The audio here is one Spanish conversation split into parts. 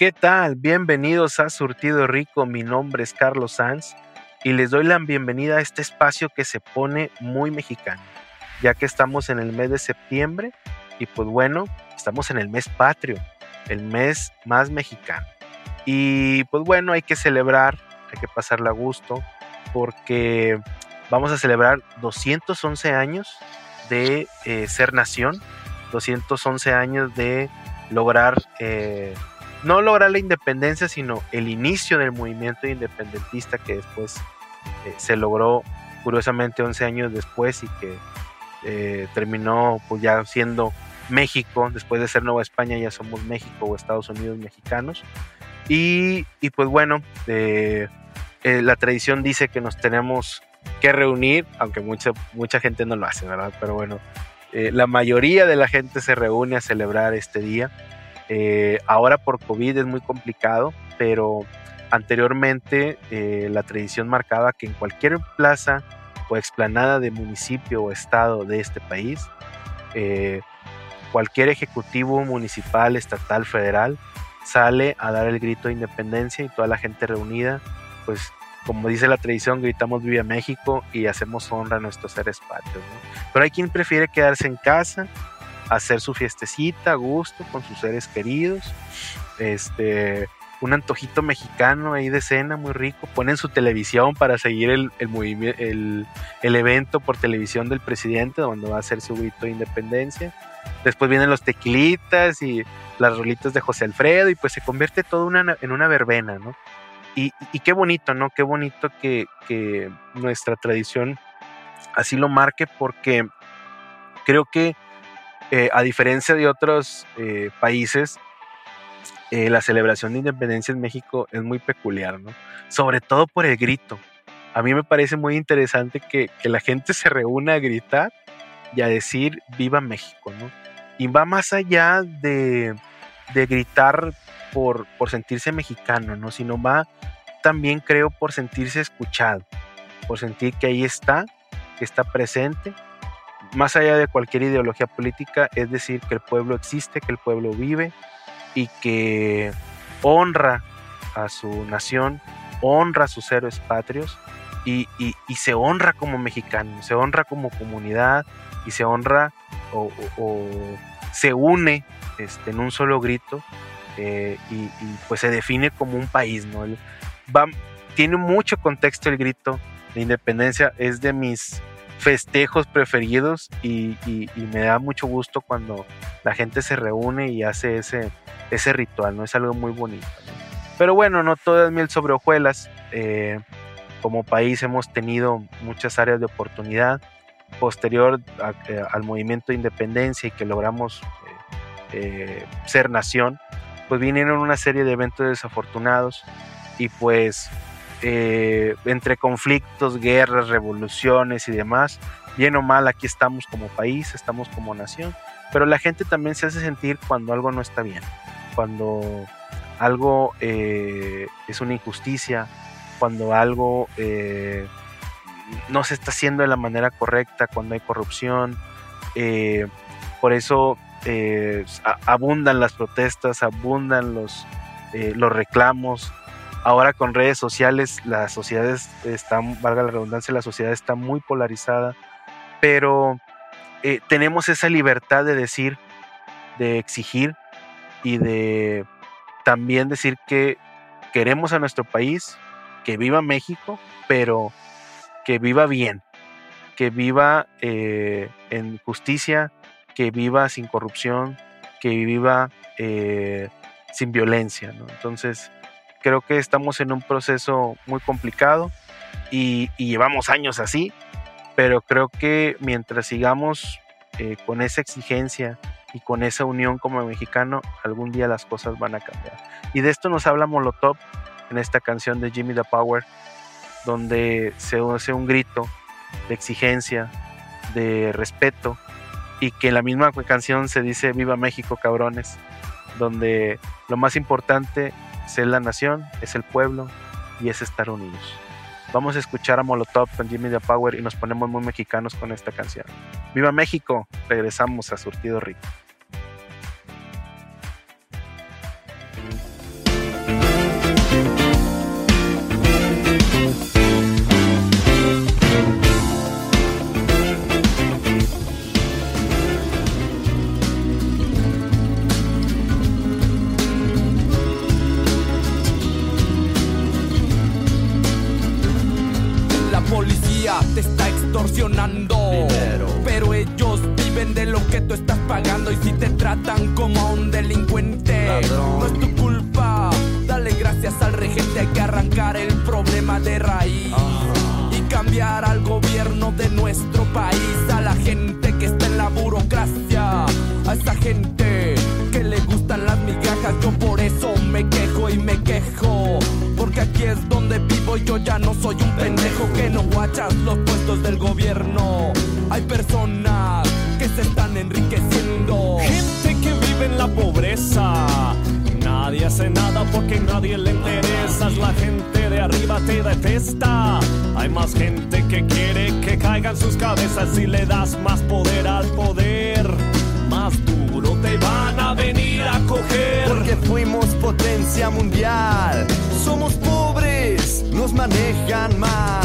¿Qué tal? Bienvenidos a Surtido Rico. Mi nombre es Carlos Sanz y les doy la bienvenida a este espacio que se pone muy mexicano ya que estamos en el mes de septiembre y pues bueno, estamos en el mes patrio, el mes más mexicano. Y pues bueno, hay que celebrar, hay que pasarla a gusto, porque vamos a celebrar 211 años de eh, ser nación, 211 años de lograr, eh, no lograr la independencia, sino el inicio del movimiento independentista que después eh, se logró curiosamente 11 años después y que eh, terminó pues ya siendo México, después de ser Nueva España ya somos México o Estados Unidos mexicanos. Y, pues bueno, eh, la tradición dice que nos tenemos que reunir, aunque mucha, mucha gente no lo hace, ¿verdad? Pero bueno, la mayoría de la gente se reúne a celebrar este día. Ahora por COVID es muy complicado, pero anteriormente la tradición marcaba que en cualquier plaza o explanada de municipio o estado de este país, eh, cualquier ejecutivo municipal, estatal, federal, sale a dar el grito de independencia y toda la gente reunida, pues como dice la tradición, gritamos Viva México y hacemos honra a nuestros seres patrios. Pero hay quien prefiere quedarse en casa, hacer su fiestecita a gusto con sus seres queridos, este, un antojito mexicano ahí de cena muy rico. Ponen su televisión para seguir el, el, evento por televisión del presidente, donde va a hacer su grito de independencia. Después vienen los tequilitas y las rolitas de José Alfredo, y pues se convierte todo una, en una verbena, ¿no? Y, y, qué bonito, ¿no? Qué bonito que, que nuestra tradición así lo marque, porque creo que eh, a diferencia de otros eh, países, eh, la celebración de independencia en México es muy peculiar, ¿no? Sobre todo por el grito. A mí me parece muy interesante que, la gente se reúna a gritar y a decir viva México, ¿no? Y va más allá de, gritar por, por sentirse mexicano, ¿no? Sino va también creo por sentirse escuchado, por sentir que ahí está, que está presente, más allá de cualquier ideología política, es decir, que el pueblo existe, que el pueblo vive, y que honra a su nación, honra a sus héroes patrios y, se honra como mexicano, se honra como comunidad y se honra o, se une este, en un solo grito eh, y, pues se define como un país, tiene mucho contexto el grito de independencia, es de mis festejos preferidos y, me da mucho gusto cuando la gente se reúne y hace ese, ese ritual, ¿no? Es algo muy bonito. Pero bueno, no todo es miel sobre hojuelas. Eh, como país hemos tenido muchas áreas de oportunidad. Posterior eh, al movimiento de independencia y que logramos eh, ser nación, pues vinieron una serie de eventos desafortunados y pues eh, entre conflictos, guerras, revoluciones y demás, bien o mal, aquí estamos como país, estamos como nación, pero la gente también se hace sentir cuando algo no está bien, cuando algo eh, es una injusticia, cuando algo eh, no se está haciendo de la manera correcta, cuando hay corrupción. por eso abundan las protestas, abundan los, los reclamos, Ahora con redes sociales la sociedad está, valga la redundancia, la sociedad está muy polarizada, pero eh, tenemos esa libertad de decir, de exigir y de también decir que queremos a nuestro país, que viva México, pero que viva bien, que viva eh, en justicia, que viva sin corrupción, que viva eh, sin violencia. Entonces, Creo que estamos en un proceso muy complicado y, llevamos años así, pero creo que mientras sigamos eh, con esa exigencia y con esa unión como mexicano algún día las cosas van a cambiar. Y de esto nos habla Molotov en esta canción de Jimmy the Power, donde se hace un grito de exigencia, de respeto y que en la misma canción se dice Viva México cabrones, donde lo más importante es la nación, es el pueblo y es estar unidos. Vamos a escuchar a Molotov con Jimmy the Power y nos ponemos muy mexicanos con esta canción. ¡Viva México! Regresamos a Surtido Rico. Fuimos potencia mundial somos pobres, nos manejan mal.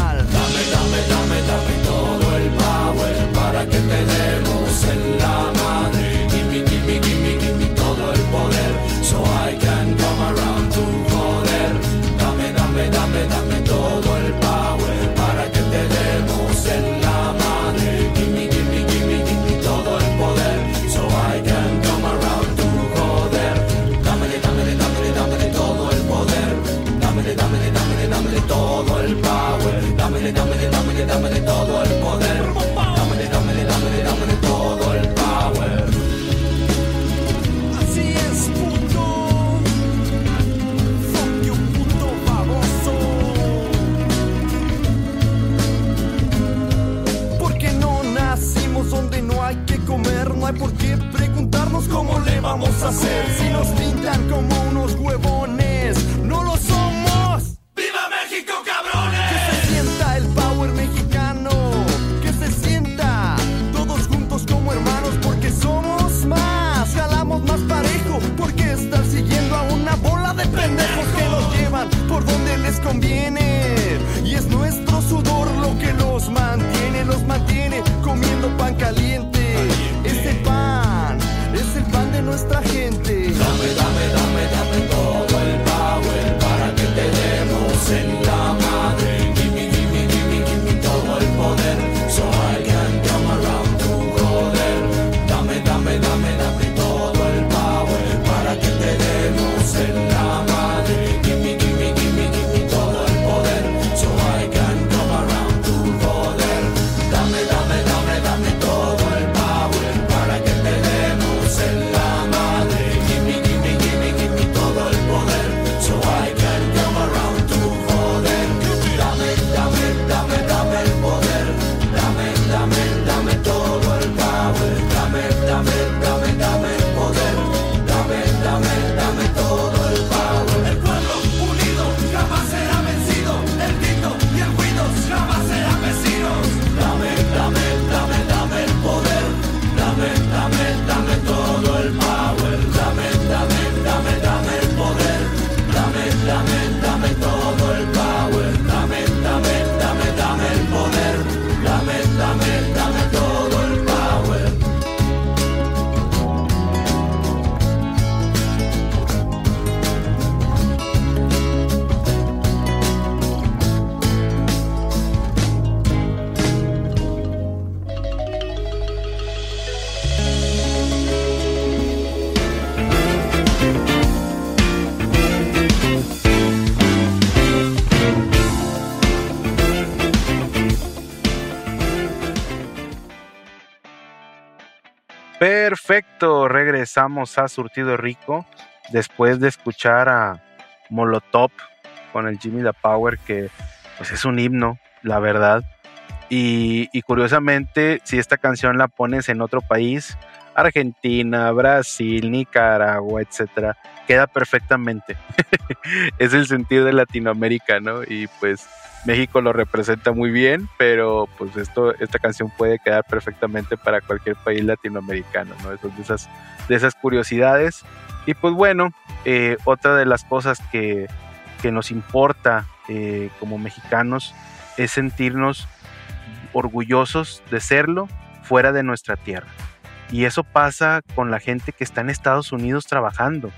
possa ser. Regresamos a Surtido Rico después de escuchar a Molotov con el Jimmy the Power, que pues es un himno, la verdad. Y, y, curiosamente, si esta canción la pones en otro país, Argentina, Brasil, Nicaragua, etcétera, queda perfectamente. es el sentido de Latinoamérica, ¿no? Y pues México lo representa muy bien, pero pues esto, esta canción puede quedar perfectamente para cualquier país latinoamericano, ¿no? de esas, de esas curiosidades. Y pues bueno, eh, otra de las cosas que, que nos importa eh, como mexicanos es sentirnos orgullosos de serlo fuera de nuestra tierra. Y eso pasa con la gente que está en Estados Unidos trabajando.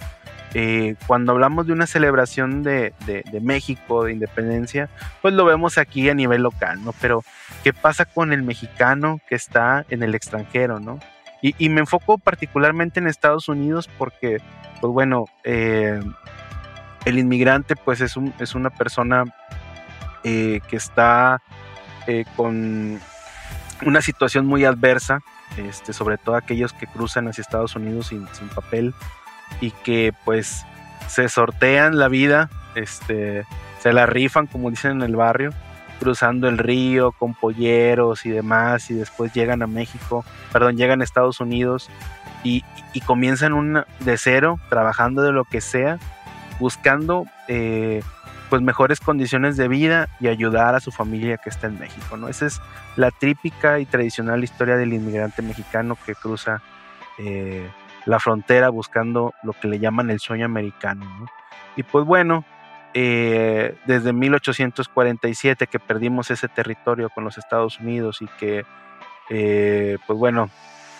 Eh, cuando hablamos de una celebración de, México, de independencia, pues lo vemos aquí a nivel local, ¿no? Pero, ¿qué pasa con el mexicano que está en el extranjero, ¿no? Y, me enfoco particularmente en Estados Unidos porque, pues bueno, eh, el inmigrante pues es, un, es una persona eh, que está con una situación muy adversa, este, sobre todo aquellos que cruzan hacia Estados Unidos sin, papel y que pues se sortean la vida, este, se la rifan como dicen en el barrio, cruzando el río con polleros y demás y después llegan a México, perdón, llegan a Estados Unidos y, comienzan de cero, trabajando de lo que sea, buscando eh, pues mejores condiciones de vida y ayudar a su familia que está en México, ¿no? Esa es la típica y tradicional historia del inmigrante mexicano que cruza eh, la frontera buscando lo que le llaman el sueño americano. Y pues bueno, eh, desde 1847 que perdimos ese territorio con los Estados Unidos y que, eh, pues bueno,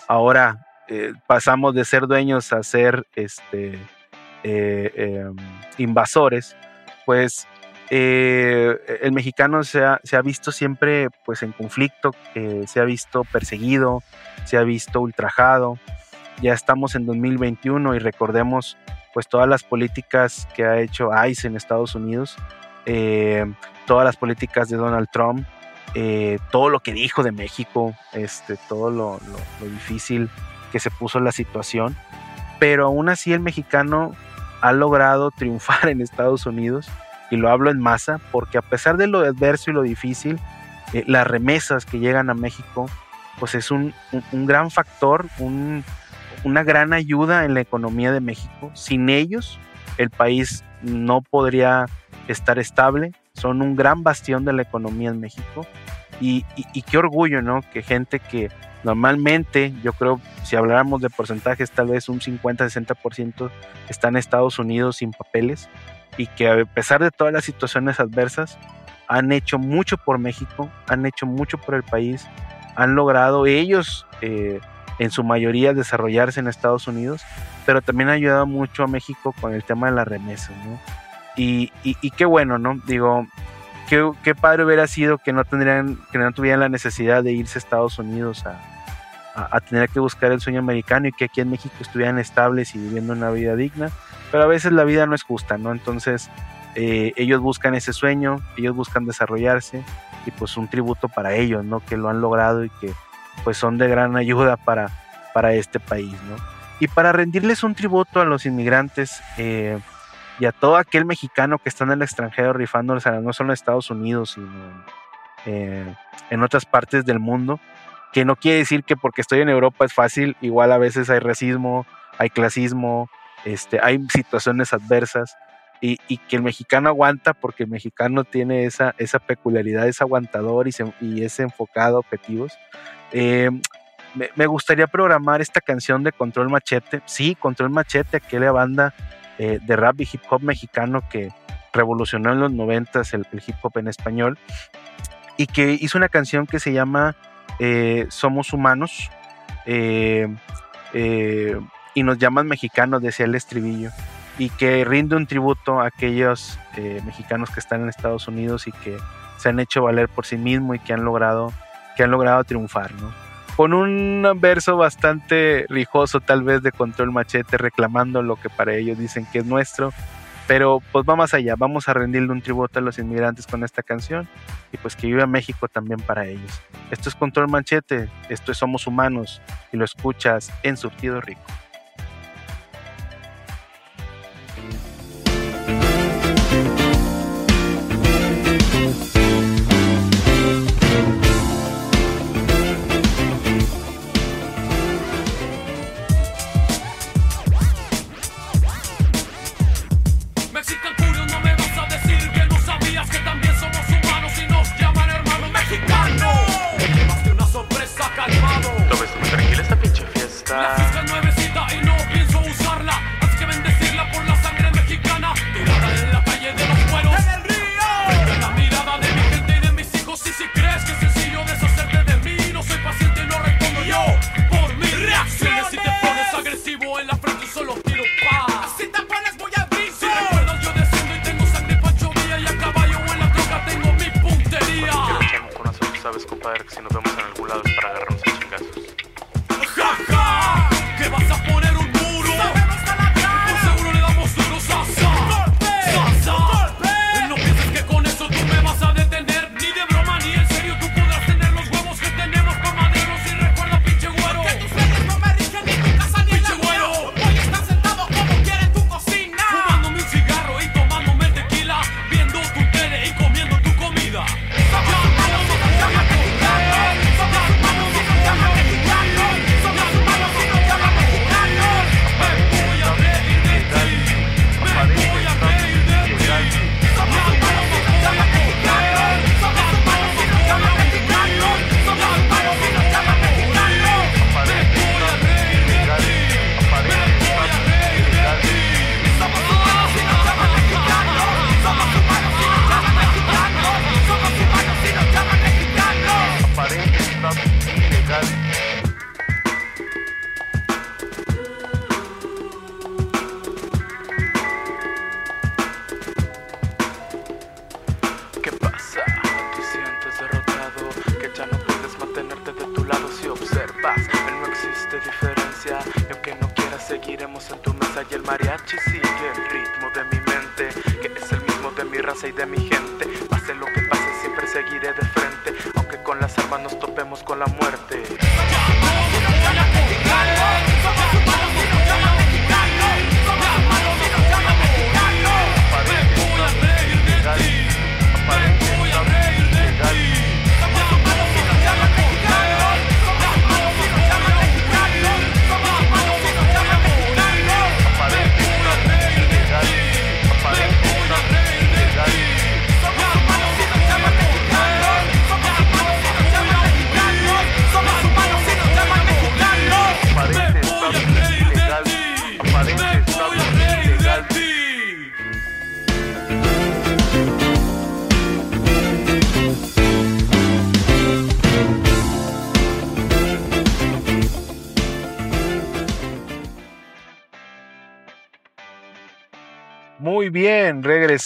ahora pasamos de ser dueños a ser este, em, invasores, pues el mexicano se ha, visto siempre pues en conflicto, se ha visto perseguido, se ha visto ultrajado, ya estamos en 2021 y recordemos pues todas las políticas que ha hecho ICE en Estados Unidos, eh, todas las políticas de Donald Trump, eh, todo lo que dijo de México, este, todo lo, difícil que se puso la situación, pero aún así el mexicano ha logrado triunfar en Estados Unidos y lo hablo en masa porque a pesar de lo adverso y lo difícil, eh, las remesas que llegan a México, pues es un gran factor, un, una gran ayuda en la economía de México. Sin ellos, el país no podría estar estable. Son un gran bastión de la economía en México. Y, qué orgullo, ¿no? Que gente que normalmente, yo creo, si habláramos de porcentajes, tal vez un 50-60% está en Estados Unidos sin papeles y que a pesar de todas las situaciones adversas, han hecho mucho por México, han hecho mucho por el país, han logrado ellos eh, en su mayoría desarrollarse en Estados Unidos, pero también ha ayudado mucho a México con el tema de la remesa, ¿no? Y, y, qué bueno, ¿no? Digo, qué, qué, padre hubiera sido que no tendrían, que no tuvieran la necesidad de irse a Estados Unidos a, a, tener que buscar el sueño americano y que aquí en México estuvieran estables y viviendo una vida digna, pero a veces la vida no es justa, ¿no? Entonces, eh, ellos buscan ese sueño, ellos buscan desarrollarse y pues un tributo para ellos, ¿no? Que lo han logrado y que pues son de gran ayuda para, para este país, ¿no? Y para rendirles un tributo a los inmigrantes eh, y a todo aquel mexicano que está en el extranjero rifándoles, no solo en Estados Unidos, sino eh, en otras partes del mundo, que no quiere decir que porque estoy en Europa es fácil, igual a veces hay racismo, hay clasismo, este, hay situaciones adversas, y, que el mexicano aguanta porque el mexicano tiene esa, esa peculiaridad, es aguantador y, y es enfocado a objetivos. Eh, me, gustaría programar esta canción de Control Machete. Sí, Control Machete, aquella banda eh, de rap y hip hop mexicano que revolucionó en los noventas el, hip hop en español y que hizo una canción que se llama eh, Somos Humanos y nos llaman mexicanos, decía el estribillo y que rinde un tributo a aquellos mexicanos que están en Estados Unidos y que se han hecho valer por sí mismos y que han logrado que han logrado triunfar, ¿no? Con un verso bastante rijoso tal vez de Control Machete reclamando lo que para ellos dicen que es nuestro Pero pues vamos allá, vamos a rendirle un tributo a los inmigrantes con esta canción y pues que viva México también para ellos. Esto es Control Manchete, esto es Somos Humanos y lo escuchas en Surtido Rico.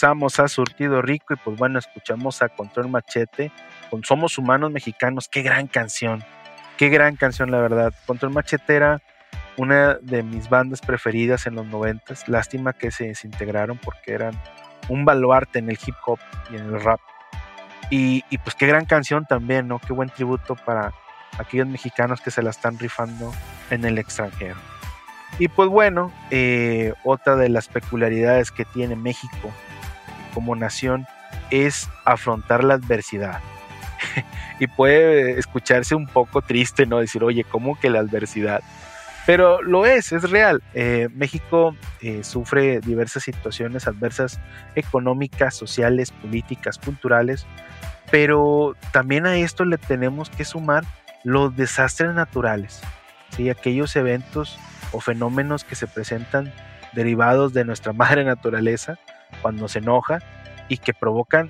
Regresamos a Surtido Rico y pues bueno, escuchamos a Control Machete con Somos Humanos Mexicanos. Qué gran canción, qué gran canción la verdad. Control Machete era una de mis bandas preferidas en los noventas. Lástima que se desintegraron porque eran un baluarte en el hip hop y en el rap. Y, y pues qué gran canción también, ¿no? Qué buen tributo para aquellos mexicanos que se la están rifando en el extranjero. Y pues bueno, eh, otra de las peculiaridades que tiene México como nación es afrontar la adversidad. y puede escucharse un poco triste, ¿no? Decir, oye, ¿cómo que la adversidad? Pero lo es, es real. Eh, México eh, sufre diversas situaciones adversas económicas, sociales, políticas, culturales, pero también a esto le tenemos que sumar los desastres naturales, ¿sí? aquellos eventos o fenómenos que se presentan derivados de nuestra madre naturaleza cuando se enoja y que provocan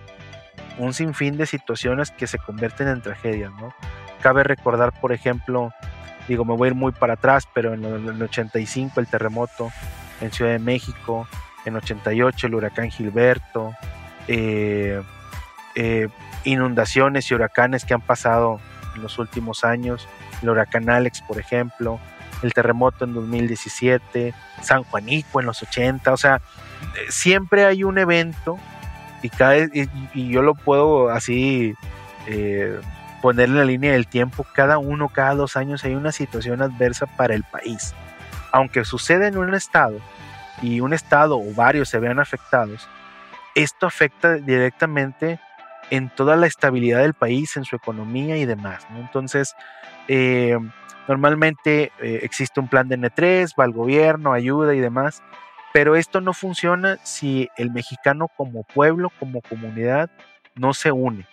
un sinfín de situaciones que se convierten en tragedias. ¿no? Cabe recordar, por ejemplo, digo, me voy a ir muy para atrás, pero en el 85 el terremoto en Ciudad de México, en 88 el huracán Gilberto, eh, eh, inundaciones y huracanes que han pasado en los últimos años, el huracán Alex, por ejemplo, el terremoto en 2017, San Juanico en los 80, o sea, siempre hay un evento y, cada, y, yo lo puedo así eh, poner en la línea del tiempo, cada uno, cada dos años hay una situación adversa para el país. Aunque suceda en un estado y un estado o varios se vean afectados, esto afecta directamente en toda la estabilidad del país, en su economía y demás. Entonces, eh, normalmente eh, existe un plan de N3, va al gobierno, ayuda y demás, pero esto no funciona si el mexicano como pueblo, como comunidad, no se une.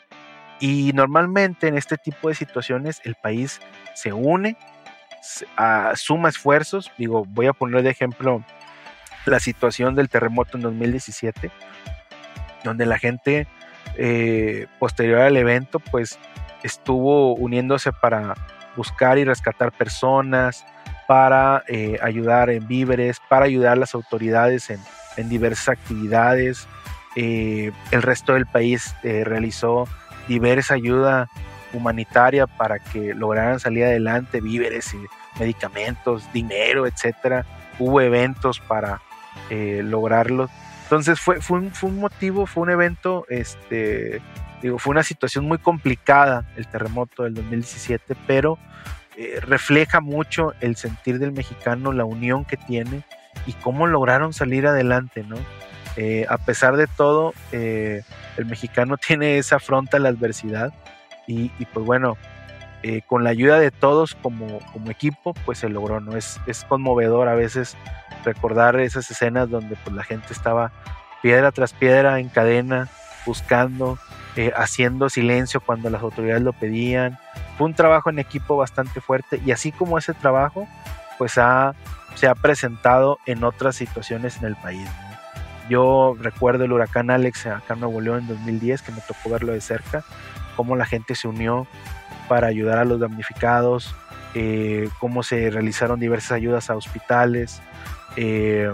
Y normalmente en este tipo de situaciones el país se une, suma esfuerzos. Digo, voy a poner de ejemplo la situación del terremoto en 2017, donde la gente eh, posterior al evento, pues estuvo uniéndose para buscar y rescatar personas, para eh, ayudar en víveres, para ayudar a las autoridades en, diversas actividades. Eh, el resto del país realizó diversa ayuda humanitaria para que lograran salir adelante, víveres, y medicamentos, dinero, etcétera. Hubo eventos para lograrlo entonces fue, fue, un, motivo, fue un evento, este, digo, fue una situación muy complicada el terremoto del 2017, pero eh, refleja mucho el sentir del mexicano, la unión que tiene y cómo lograron salir adelante, ¿no? Eh, a pesar de todo, eh, el mexicano tiene esa afronta a la adversidad y, pues bueno, con la ayuda de todos como, como equipo, pues se logró, ¿no? Es, es conmovedor a veces recordar esas escenas donde pues, la gente estaba piedra tras piedra en cadena, buscando, eh, haciendo silencio cuando las autoridades lo pedían. Fue un trabajo en equipo bastante fuerte y así como ese trabajo, pues se ha presentado en otras situaciones en el país. Yo recuerdo el huracán Alex acá en Nuevo León en 2010, que me tocó verlo de cerca, cómo la gente se unió para ayudar a los damnificados, eh, cómo se realizaron diversas ayudas a hospitales, eh,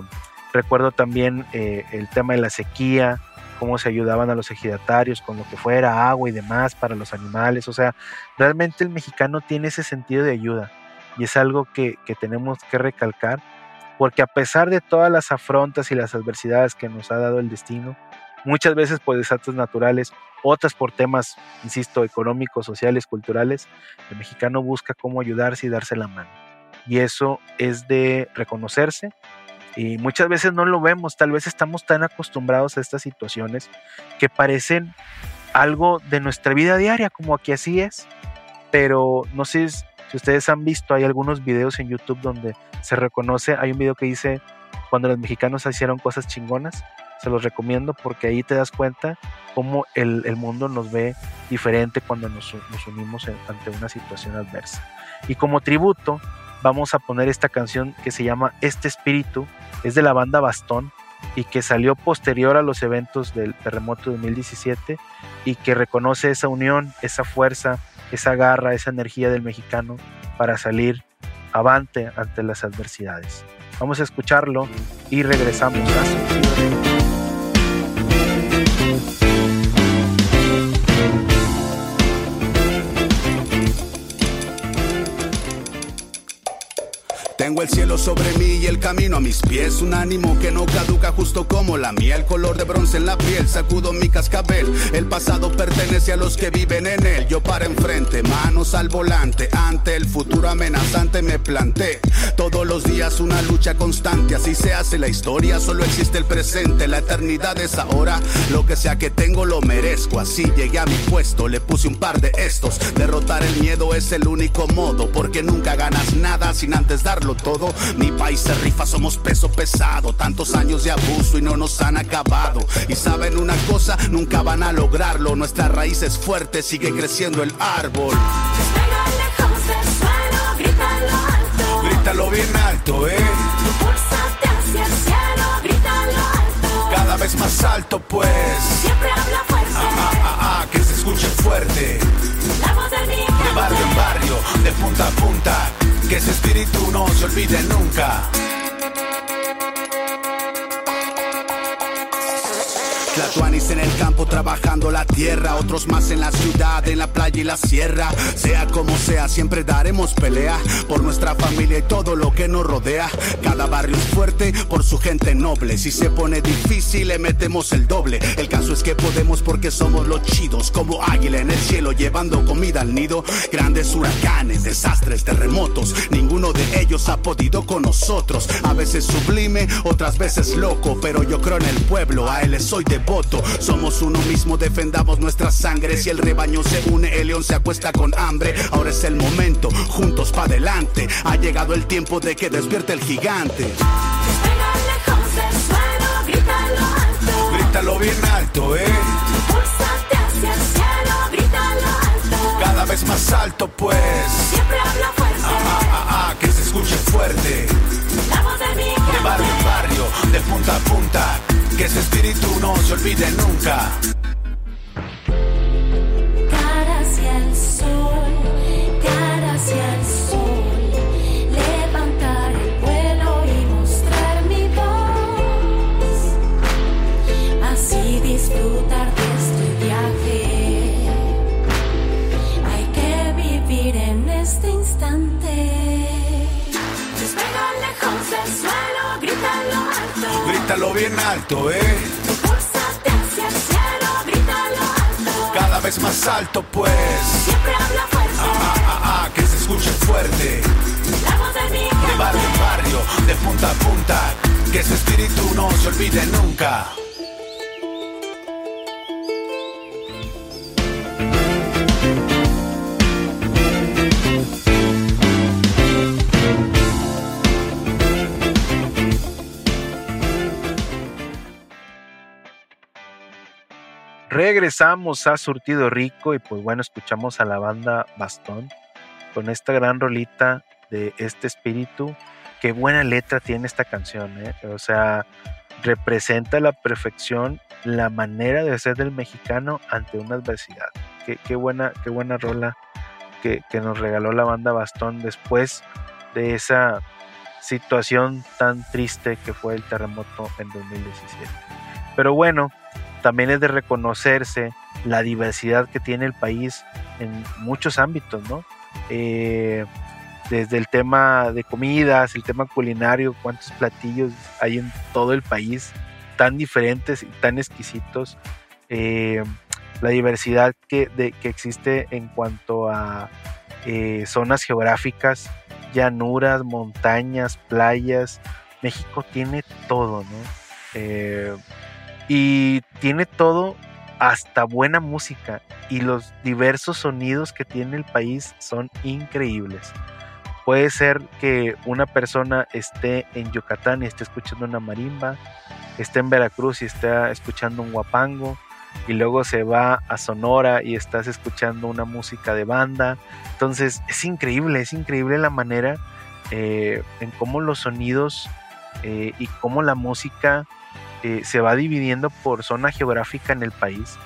recuerdo también el tema de la sequía, cómo se ayudaban a los ejidatarios con lo que fuera, agua y demás para los animales. O sea, realmente el mexicano tiene ese sentido de ayuda y es algo que, tenemos que recalcar porque a pesar de todas las afrontas y las adversidades que nos ha dado el destino, muchas veces por desastres naturales, otras por temas, insisto, económicos, sociales, culturales, el mexicano busca cómo ayudarse y darse la mano y eso es de reconocerse y muchas veces no lo vemos, tal vez estamos tan acostumbrados a estas situaciones que parecen algo de nuestra vida diaria, como que así es, pero no sé si ustedes han visto, hay algunos videos en YouTube donde se reconoce, hay un video que dice cuando los mexicanos hicieron cosas chingonas, se los recomiendo porque ahí te das cuenta cómo el, mundo nos ve diferente cuando nos, nos unimos ante una situación adversa. Y como tributo, vamos a poner esta canción que se llama Este Espíritu, es de la banda Bastón y que salió posterior a los eventos del terremoto de 2017 y que reconoce esa unión, esa fuerza, esa garra, esa energía del mexicano para salir avante ante las adversidades. Vamos a escucharlo y regresamos a El cielo sobre mí y el camino a mis pies. Un ánimo que no caduca justo como la miel. Color de bronce en la piel, sacudo mi cascabel. El pasado pertenece a los que viven en él. Yo para enfrente, manos al volante. Ante el futuro amenazante me planté. Todos los días una lucha constante. Así se hace la historia, solo existe el presente. La eternidad es ahora. Lo que sea que tengo lo merezco. Así llegué a mi puesto, le puse un par de estos. Derrotar el miedo es el único modo. Porque nunca ganas nada sin antes darlo todo. Mi país se rifa, somos peso pesado. Tantos años de abuso y no nos han acabado. Y saben una cosa, nunca van a lograrlo. Nuestra raíz es fuerte, sigue creciendo el árbol. Despega lejos del suelo, grítalo alto. Grítalo bien alto, eh. Que ese espíritu no se olvide nunca. Tuanis en el campo trabajando la tierra, otros más en la ciudad, en la playa y la sierra. Sea como sea, siempre daremos pelea por nuestra familia y todo lo que nos rodea. Cada barrio es fuerte por su gente noble. Si se pone difícil, le metemos el doble. El caso es que podemos porque somos los chidos, como águila en el cielo, llevando comida al nido. Grandes huracanes, desastres, terremotos. Ninguno de ellos ha podido con nosotros. A veces sublime, otras veces loco. Pero yo creo en el pueblo, a él soy devoto. Somos uno mismo, defendamos nuestra sangre. Si el rebaño se une, el león se acuesta con hambre. Ahora es el momento, juntos pa' adelante. Ha llegado el tiempo de que despierte el gigante. Despega lejos del suelo, grítalo alto. Grítalo bien alto, eh. Impúlsate hacia el cielo, grítalo alto. Cada vez más alto, pues. Siempre habla fuerte. Ah, ah, ah, que se escuche fuerte. La voz de mi De barrio en barrio, de punta a punta. Que ese espíritu no se olvide nunca. Bien alto, eh. Impúlsate hacia el cielo, grítalo alto. Cada vez más alto, pues. Siempre habla fuerte. Ah, ah, ah, que se escuche fuerte. La voz de mi De barrio en barrio, de punta a punta. Que ese espíritu no se olvide nunca. Regresamos a Surtido Rico y pues bueno, escuchamos a la banda Bastón con esta gran rolita de este espíritu. Qué buena letra tiene esta canción, ¿eh? o sea, representa a la perfección la manera de ser del mexicano ante una adversidad. Qué, qué buena, qué buena rola que, que nos regaló la banda Bastón después de esa situación tan triste que fue el terremoto en 2017. Pero bueno, también es de reconocerse la diversidad que tiene el país en muchos ámbitos, ¿no? Eh, desde el tema de comidas, el tema culinario, cuántos platillos hay en todo el país, tan diferentes y tan exquisitos, eh, la diversidad que, que existe en cuanto a eh, zonas geográficas, llanuras, montañas, playas. México tiene todo, ¿no? Y tiene todo hasta buena música y los diversos sonidos que tiene el país son increíbles. Puede ser que una persona esté en Yucatán y esté escuchando una marimba, esté en Veracruz y esté escuchando un guapango, y luego se va a Sonora y estás escuchando una música de banda. Entonces es increíble, es increíble la manera eh, en cómo los sonidos eh, y cómo la música eh, se va dividiendo por zona geográfica en el país.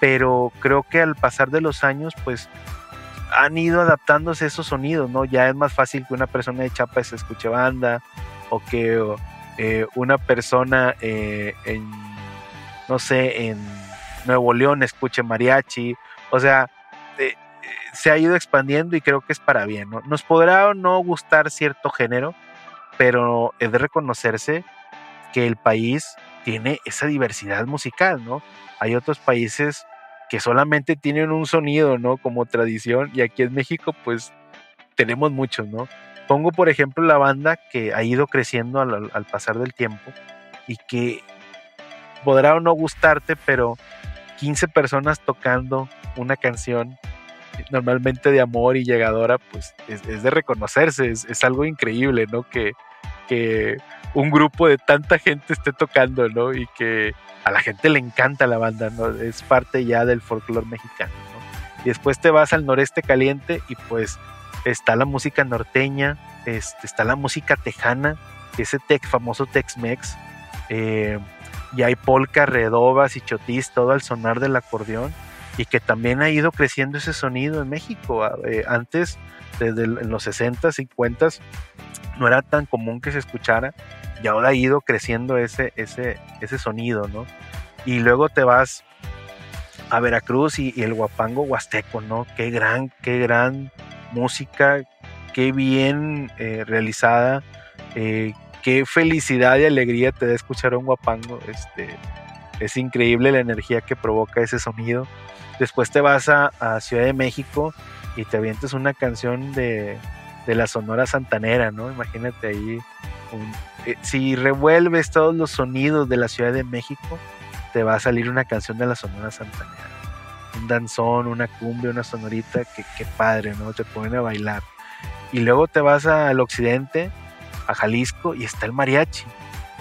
Pero creo que al pasar de los años, pues han ido adaptándose esos sonidos, ¿no? Ya es más fácil que una persona de Chiapas escuche banda o que eh, una persona eh, en, no sé, en Nuevo León escuche mariachi. O sea, se ha ido expandiendo y creo que es para bien, ¿no? Nos podrá o no gustar cierto género, pero es de reconocerse que el país tiene esa diversidad musical, ¿no? Hay otros países que solamente tienen un sonido, ¿no? Como tradición, y aquí en México, pues tenemos muchos, ¿no? Pongo, por ejemplo, la banda que ha ido creciendo al, pasar del tiempo y que podrá o no gustarte, pero 15 personas tocando una canción normalmente de amor y llegadora, pues es, es de reconocerse, es, es, algo increíble, ¿no? Que, que un grupo de tanta gente esté tocando, ¿no? Y que a la gente le encanta la banda, ¿no? Es parte ya del folclore mexicano, ¿no? Y después te vas al noreste caliente y pues está la música norteña, este, está la música tejana, ese tec, famoso Tex-Mex, eh, y hay polka, redobas y chotis, todo al sonar del acordeón, y que también ha ido creciendo ese sonido en México. Eh, antes, desde el, en los 60, 50, no era tan común que se escuchara, y ahora ha ido creciendo ese, ese, ese sonido, ¿no? Y luego te vas a Veracruz y, el guapango huasteco, ¿no? Qué gran, qué gran música, qué bien eh, realizada, eh, qué felicidad y alegría te da escuchar un guapango. Este, es increíble la energía que provoca ese sonido. Después te vas a Ciudad de México y te avientes una canción de, de la Sonora Santanera, ¿no? Imagínate ahí. eh, si revuelves todos los sonidos de la Ciudad de México, te va a salir una canción de la Sonora Santanera. Un danzón, una cumbia, una sonorita, que padre, ¿no? Te ponen a bailar. Y luego te vas al occidente, a Jalisco, y está el mariachi.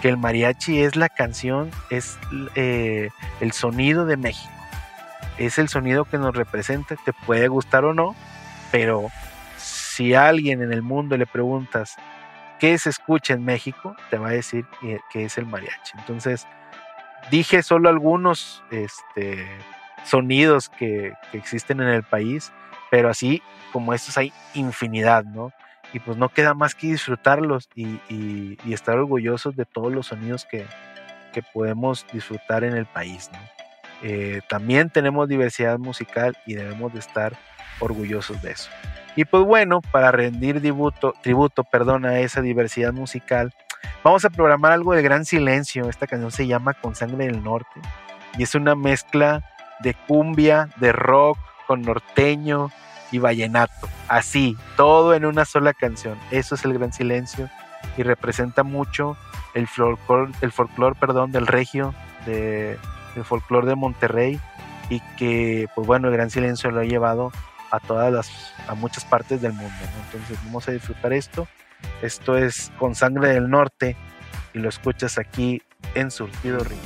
Que el mariachi es la canción, es eh, el sonido de México. Es el sonido que nos representa, te puede gustar o no, pero si a alguien en el mundo le preguntas qué se escucha en México, te va a decir que, que es el mariachi. Entonces, dije solo algunos este, sonidos que, existen en el país, pero así como estos hay infinidad, ¿no? Y pues no queda más que disfrutarlos y estar orgullosos de todos los sonidos que, que podemos disfrutar en el país, ¿no? Eh, también tenemos diversidad musical y debemos de estar orgullosos de eso. Y pues bueno, para rendir tributo, perdón, a esa diversidad musical, vamos a programar algo de gran silencio. Esta canción se llama Con Sangre del Norte y es una mezcla de cumbia, de rock, con norteño y vallenato. Así, todo en una sola canción. Eso es el gran silencio y representa mucho el folclore, el perdón, del regio, de, el folclore de Monterrey y que, pues bueno, el gran silencio lo ha llevado a todas las, a muchas partes del mundo. Entonces vamos a disfrutar esto. Esto es con sangre del norte y lo escuchas aquí en Surtido Río.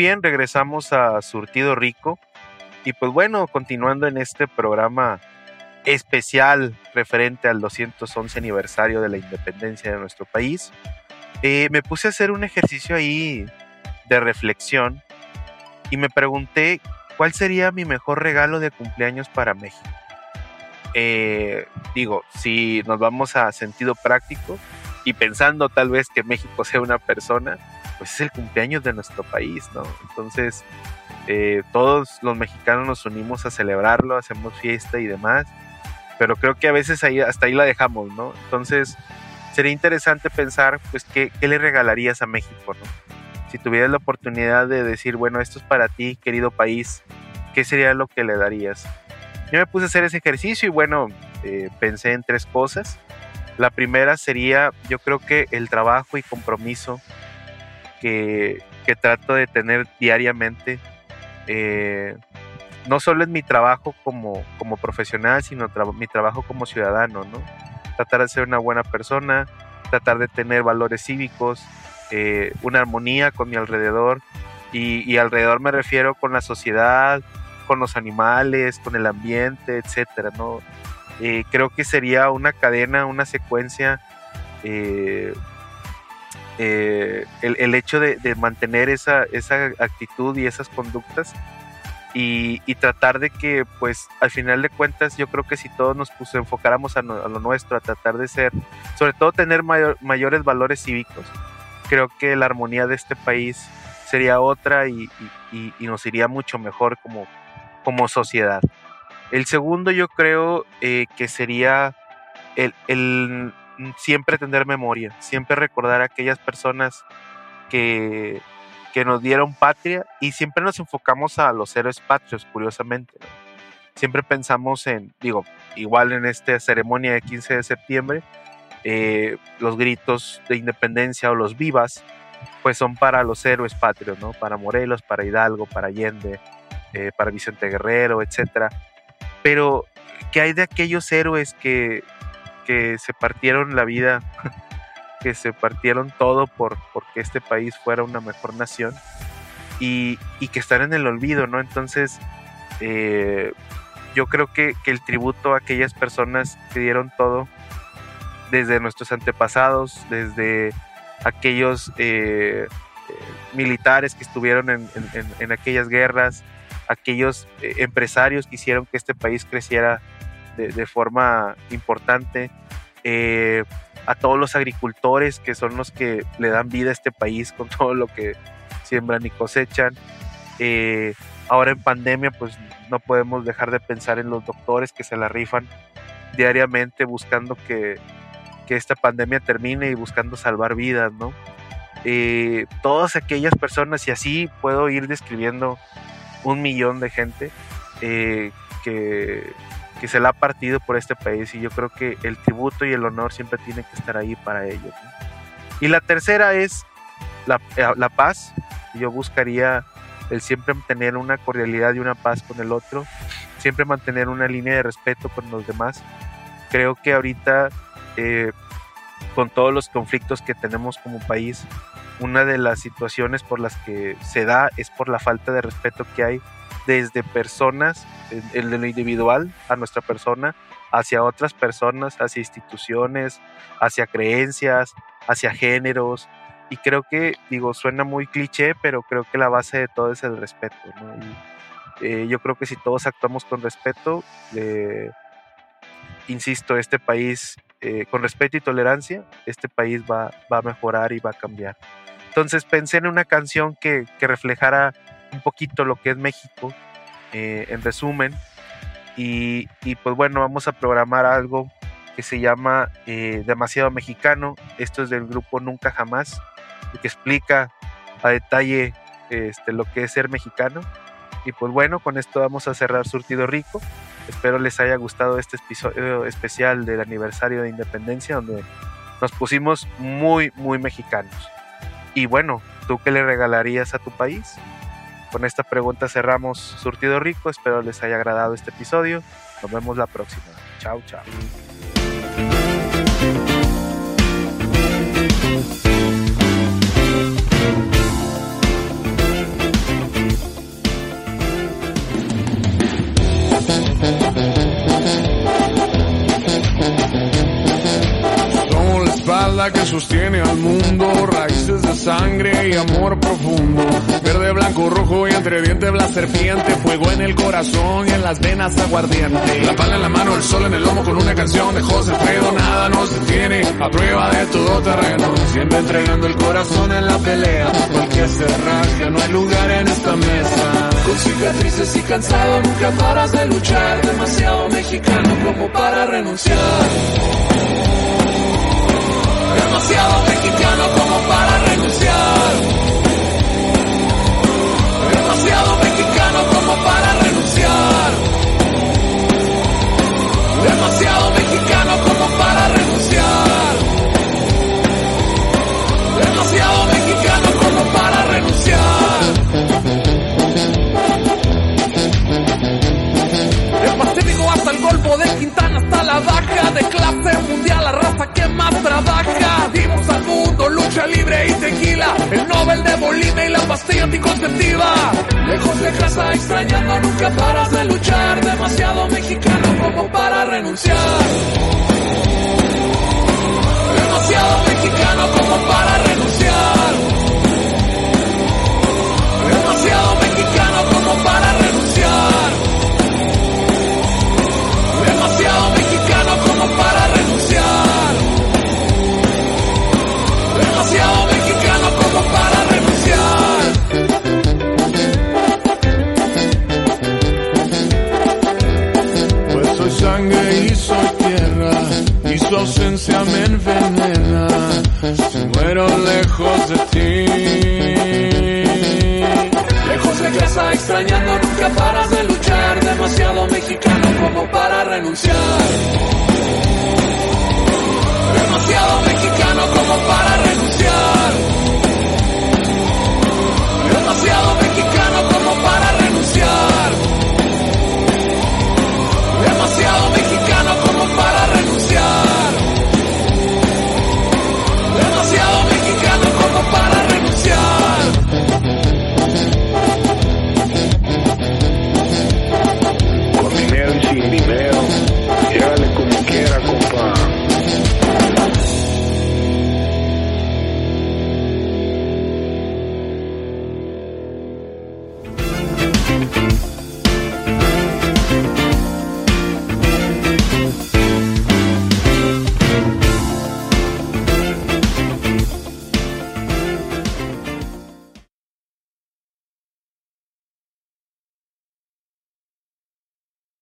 Bien, regresamos a Surtido Rico. Y pues bueno, continuando en este programa especial referente al 211 aniversario de la independencia de nuestro país, eh, me puse a hacer un ejercicio ahí de reflexión y me pregunté cuál sería mi mejor regalo de cumpleaños para México. Eh, digo, si nos vamos a sentido práctico y pensando tal vez que México sea una persona, pues es el cumpleaños de nuestro país, ¿no? Entonces, eh, todos los mexicanos nos unimos a celebrarlo, hacemos fiesta y demás, pero creo que a veces ahí, hasta ahí la dejamos, ¿no? Entonces, sería interesante pensar, pues, ¿qué, qué le regalarías a México, ¿no? Si tuvieras la oportunidad de decir, bueno, esto es para ti, querido país, ¿qué sería lo que le darías? Yo me puse a hacer ese ejercicio y bueno, eh, pensé en tres cosas. La primera sería, yo creo que el trabajo y compromiso que, que trato de tener diariamente, eh, no solo en mi trabajo como, como profesional, sino tra- mi trabajo como ciudadano, ¿no? Tratar de ser una buena persona, tratar de tener valores cívicos, eh, una armonía con mi alrededor, y, y alrededor me refiero con la sociedad, con los animales, con el ambiente, etcétera, ¿no? Eh, creo que sería una cadena, una secuencia eh, eh, el, el hecho de, de mantener esa, esa actitud y esas conductas y, y tratar de que, pues, al final de cuentas, yo creo que si todos nos pues, enfocáramos a, no- a lo nuestro, a tratar de ser, sobre todo tener mayor- mayores valores cívicos, creo que la armonía de este país sería otra y, y- y- nos iría mucho mejor como, como sociedad. El segundo yo creo eh, que sería el, el siempre tener memoria, siempre recordar a aquellas personas que, que nos dieron patria y siempre nos enfocamos a los héroes patrios, curiosamente. Siempre pensamos en, digo, igual en esta ceremonia de 15 de septiembre, eh, los gritos de independencia o los vivas, pues son para los héroes patrios, ¿no? Para Morelos, para Hidalgo, para Allende, eh, para Vicente Guerrero, etcétera. Pero, ¿qué hay de aquellos héroes que, que se partieron la vida, que se partieron todo por porque este país fuera una mejor nación y, que están en el olvido, ¿no? Entonces, eh, yo creo que, el tributo a aquellas personas que dieron todo, desde nuestros antepasados, desde aquellos eh, eh, militares que estuvieron en, aquellas guerras, aquellos empresarios que hicieron que este país creciera de, de forma importante, eh, a todos los agricultores que son los que le dan vida a este país con todo lo que siembran y cosechan. Eh, ahora en pandemia, pues no podemos dejar de pensar en los doctores que se la rifan diariamente buscando que, que esta pandemia termine y buscando salvar vidas, ¿no? Eh, todas aquellas personas, y así puedo ir describiendo un millón de gente eh, que, que se la ha partido por este país y yo creo que el tributo y el honor siempre tienen que estar ahí para ellos. Y la tercera es la, eh, la paz. Yo buscaría el siempre tener una cordialidad y una paz con el otro, siempre mantener una línea de respeto con los demás. Creo que ahorita, eh, con todos los conflictos que tenemos como país, una de las situaciones por las que se da es por la falta de respeto que hay desde personas, en, en lo individual, a nuestra persona, hacia otras personas, hacia instituciones, hacia creencias, hacia géneros. Y creo que, digo, suena muy cliché, pero creo que la base de todo es el respeto. ¿no? Y, eh, yo creo que si todos actuamos con respeto, eh, insisto, este país, eh, con respeto y tolerancia, este país va, va a mejorar y va a cambiar. Entonces pensé en una canción que, que reflejara un poquito lo que es México, eh, en resumen. Y, y, pues bueno, vamos a programar algo que se llama eh, Demasiado Mexicano. Esto es del grupo Nunca Jamás, que explica a detalle este, lo que es ser mexicano. Y pues bueno, con esto vamos a cerrar Surtido Rico. Espero les haya gustado este episodio especial del aniversario de independencia, donde nos pusimos muy, muy mexicanos. Y bueno, ¿tú qué le regalarías a tu país? Con esta pregunta cerramos Surtido Rico. Espero les haya agradado este episodio. Nos vemos la próxima. Chao, chao. La que sostiene al mundo, raíces de sangre y amor profundo. Verde, blanco, rojo y entre dientes la serpiente, fuego en el corazón y en las venas aguardiente. La pala en la mano, el sol en el lomo con una canción de José Alfredo, nada nos detiene, a prueba de todo terreno. Siempre entregando el corazón en la pelea, porque se rasga, no hay lugar en esta mesa. Con cicatrices y cansado nunca paras de luchar Demasiado mexicano como para renunciar Demasiado mexicano como para renunciar. Demasiado mexicano como para renunciar. Demasiado mexicano como para renunciar. Demasiado mexicano como para renunciar. El Pacífico hasta el Golfo de Quintana hasta la baja de clase mundial, raza que más trabaja. Dimos al mundo lucha libre y tequila, el Nobel de Bolivia y la pastilla anticonceptiva. Lejos de casa extrañando, nunca paras de luchar. Demasiado mexicano como para renunciar. Demasiado mexicano como para renunciar. Demasiado mexicano como para renunciar. Demasiado mexicano.